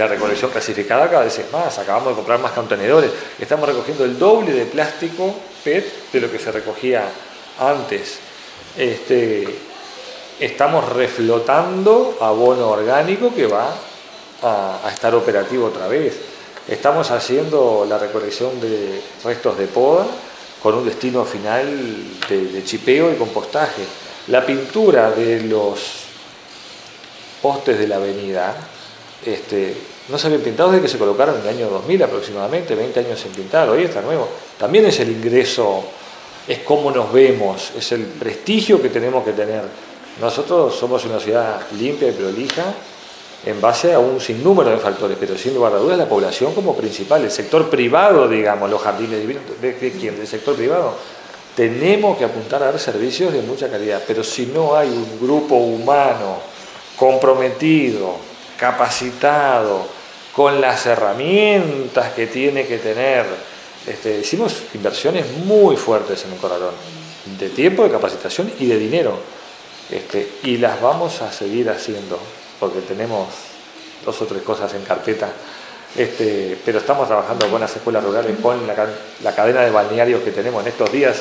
La recolección clasificada cada vez es más, acabamos de comprar más contenedores, estamos recogiendo el doble de plástico PET de lo que se recogía antes. Este, estamos reflotando abono orgánico que va a, estar operativo otra vez. Estamos haciendo la recolección de restos de poda con un destino final de chipeo y compostaje. La pintura de los postes de la avenida este, no se habían pintado desde que se colocaron en el año 2000 aproximadamente, 20 años sin pintar, hoy está nuevo. También es el ingreso, es cómo nos vemos, es el prestigio que tenemos que tener. Nosotros somos una ciudad limpia y prolija en base a un sinnúmero de factores, pero sin lugar a dudas la población como principal, el sector privado, digamos, los jardines divinos, ¿de, quién? Del sector privado. Tenemos que apuntar a dar servicios de mucha calidad, pero si no hay un grupo humano comprometido, capacitado, con las herramientas que tiene que tener. Este, hicimos inversiones muy fuertes en un corralón, de tiempo, de capacitación y de dinero. Este, y las vamos a seguir haciendo, porque tenemos dos o tres cosas en carpeta. Este, pero estamos trabajando con las escuelas rurales, con la cadena de balnearios que tenemos en estos días.